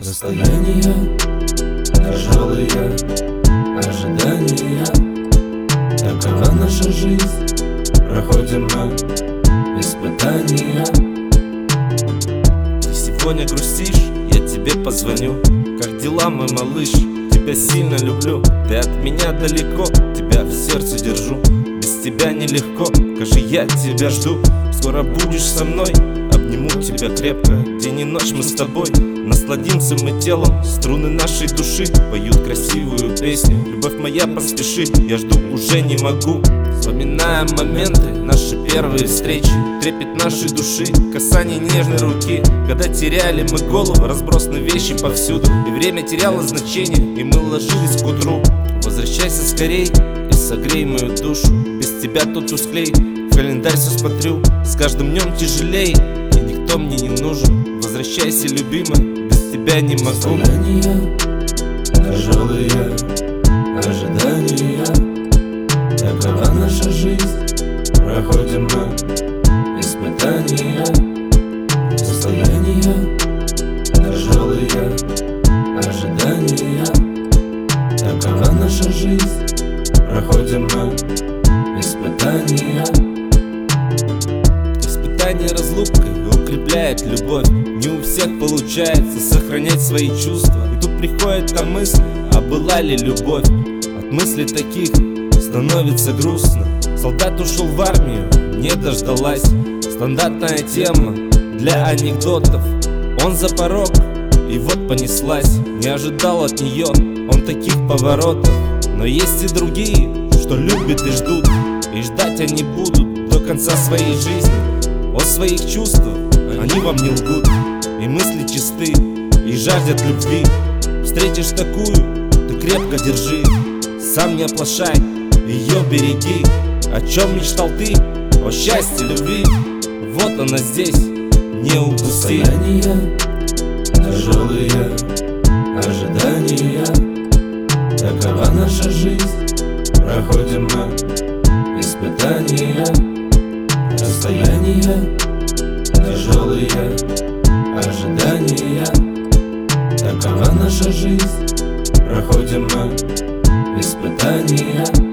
Расстояния, тяжелые ожидания. Такова наша жизнь, проходим мы испытания. Ты сегодня грустишь, я тебе позвоню. Как дела, мой малыш? Тебя сильно люблю. Ты от меня далеко, тебя в сердце держу. Без тебя нелегко, скажи, я тебя жду. Скоро будешь со мной, обниму тебя крепко. День и ночь мы с тобой. Насладимся мы телом, струны нашей души Поют красивую песню. Любовь моя, поспеши, я жду уже не могу. Вспоминаем моменты, наши первые встречи. Трепет нашей души, касание нежной руки. Когда теряли мы голову, разбросаны вещи повсюду. И время теряло значение, и мы ложились к утру. Возвращайся скорей согрей мою душу Без тебя тут тусклей, в календарь все смотрю С каждым днем тяжелей, и никто мне не нужен. Возвращайся, любимая, без тебя не могу. Расстояния, тяжелые ожидания. Такова наша жизнь, проходим мы испытания. Состояния, тяжелые ожидания. Такова наша жизнь, проходим мы испытания. Испытание разлукой укрепляет любовь. Не у всех получается сохранять свои чувства. И тут приходит та мысль, а была ли любовь? От мыслей таких становится грустно. Солдат ушел в армию, не дождалась. Стандартная тема для анекдотов. Он за порог, и вот понеслась. Не ожидал от нее он таких поворотов Но есть и другие, что любят и ждут. И ждать они будут до конца своей жизни. О своих чувствах они вам не лгут. И мысли чисты, и жаждет любви. Встретишь такую, ты крепко держи. Сам не оплошай, ее береги. О чем мечтал ты? О счастье, любви. Вот она здесь, не упусти. Состояния, тяжелые испытания Расстояния, тяжелые ожидания. Такова наша жизнь, проходим мы испытания